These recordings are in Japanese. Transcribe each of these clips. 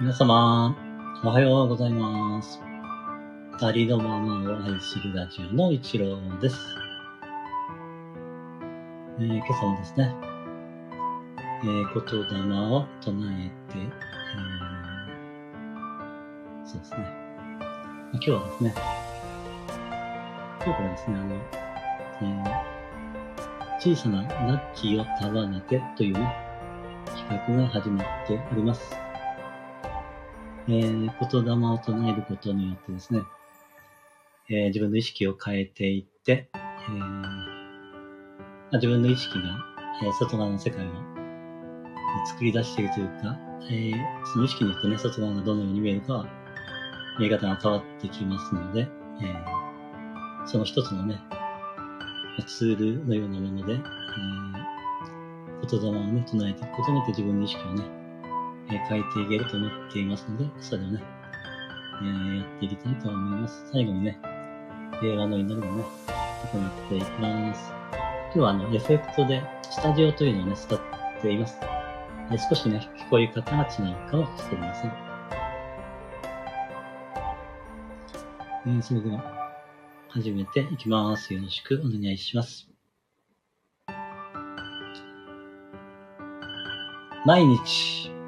皆様、おはようございます。ありのままを愛するラジオの一郎です。えー今朝もですね、えー、言霊を唱えて、えーそうですね。今日はですね、今日からですね、あの、えー小さなラッキーを束ねてというね、企画が始まっております。えー、言霊を唱えることによってですね、えー自分の意識を変えていって、えーま自分の意識が、え外側の世界を作り出しているというか、えその意識によってね、外側がどのように見えるかは、見え方が変わってきますので、えその一つのね、ツールのようなもので、え言霊をね、唱えていくことによって自分の意識をね、えー変えていけると思っていますので、それをね、えーやっていきたいと思います。最後にね、平和の祈りをね、行っていきます。今日はあの、エフェクトで、スタジオというのをね、使っています。え少しね、聞こえ方が違うかもしれません。えーそれでは、始めていきます。よろしくお願いします。毎日、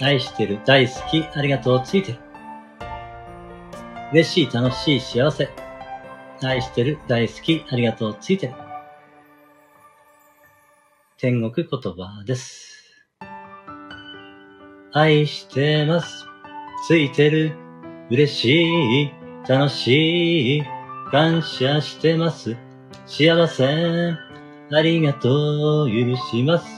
愛してる、大好き、ありがとう、ついてる。嬉しい、楽しい、幸せ。愛してる、大好き、ありがとう、ついてる。天国言葉です。愛してます。ついてる。嬉しい。楽しい。感謝してます。幸せ。ありがとう。許します。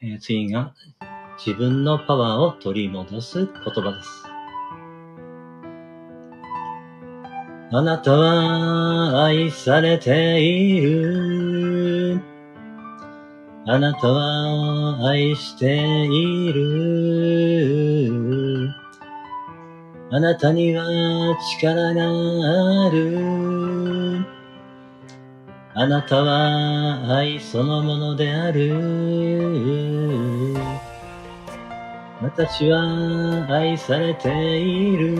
えー次が、自分のパワーを取り戻す言葉です。あなたは愛されている。あなたは愛している。あなたには力がある。あなたは愛そのものである。私は愛されている。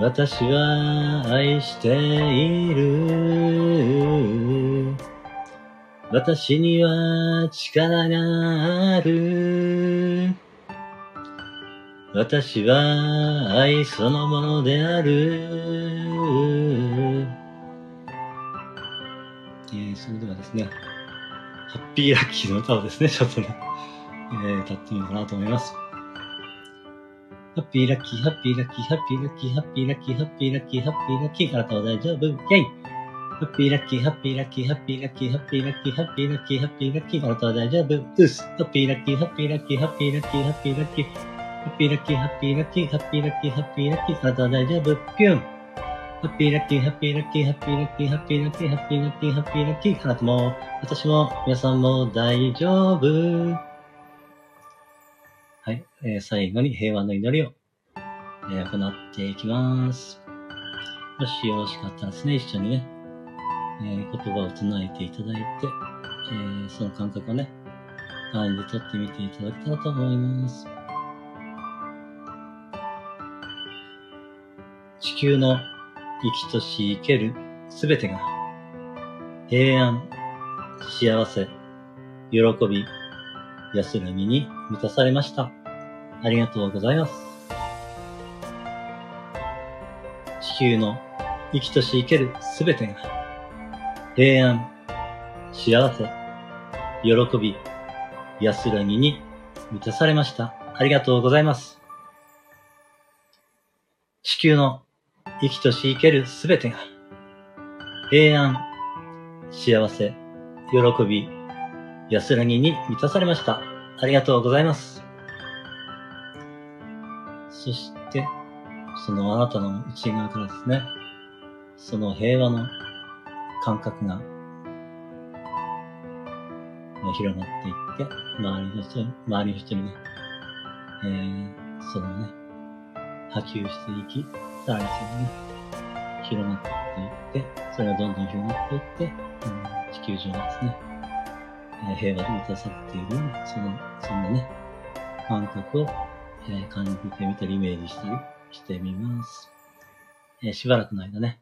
私は愛している。私には力がある。私は愛そのものである。ー、それではですね、ハッピーラッキーの歌をですね、ちょっとね、えー、歌ってみようかなと思います。ハッピーラッキー、ハッピーラッキー、ハッピーラッキー、ハッピーラッキー、ハッピーラッキー、ハッピーラッキー、あなたは大丈夫イェイ!ハッピーラッキー、ハッピーラッキー、ハッピーラッキー、ハッピーラッキー、ハッピーラッキー、ハッピーラッキー、あなたは大丈夫うすハッピーラッキー、ハッピーラッキー、ハッピーラッキー、ハッピーラッキー、ハッピーラッキー、ハッピーラッキー、ハッピーラッキー、ハッピーラッキー、あなたは大丈夫ピュン!ハッピーラッキー、ハッピーラッキー、ハッピーラッキー、ハッピーラッキー、ハッピーラッキー、ハッピーラッキー、あなたも、私も、皆さんも大丈夫。はい、えー最後に平和の祈りを、えー行っていきます。もしよろしかったらですね、一緒にね、えー言葉を唱えていただいて、えーその感覚をね、感じ取ってみていただけたらと思います。地球の生きとし生けるすべてが、平安、幸せ、喜び、安らぎに満たされました。ありがとうございます。地球の生きとし生けるすべてが、平安、幸せ、喜び、安らぎに満たされました。ありがとうございます。地球の生きとし生けるすべてが、平安、幸せ、喜び、安らぎに満たされました。ありがとうございます。そして、そのあなたの内側からですね、その平和の感覚がまあ広がっていって、周りの人に、周りの人にね、えー、それをね、波及していき、さらにそれがね、広がっていって、それがどんどん広がっていって、うん地球上がですね、えー平和で満たされているような、その、そんなね、感覚を、えー感じてみたり、イメージしたりしてみます。えーしばらくの間ね、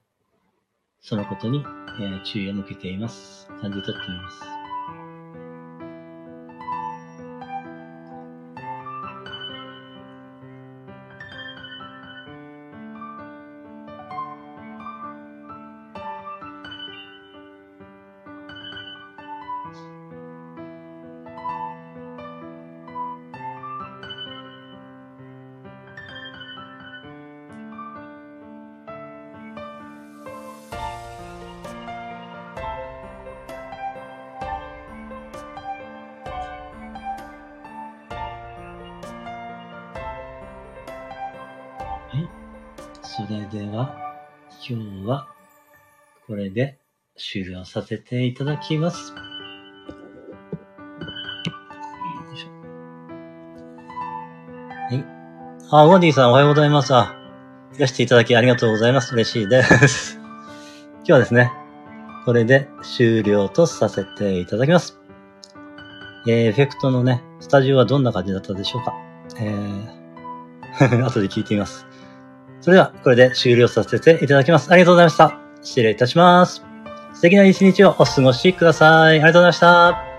そのことに、え注意を向けています。感じ取っています。それでは、今日は、これで終了させていただきます。はい。あ、ウォンディさんおはようございます。あ、いらしていただきありがとうございます。嬉しいです。今日はですね、これで終了とさせていただきます。えーエフェクトのね、スタジオはどんな感じだったでしょうかえー、後で聞いてみます。それでは、これで終了させていただきます。ありがとうございました。失礼いたします。素敵な一日をお過ごしください。ありがとうございました。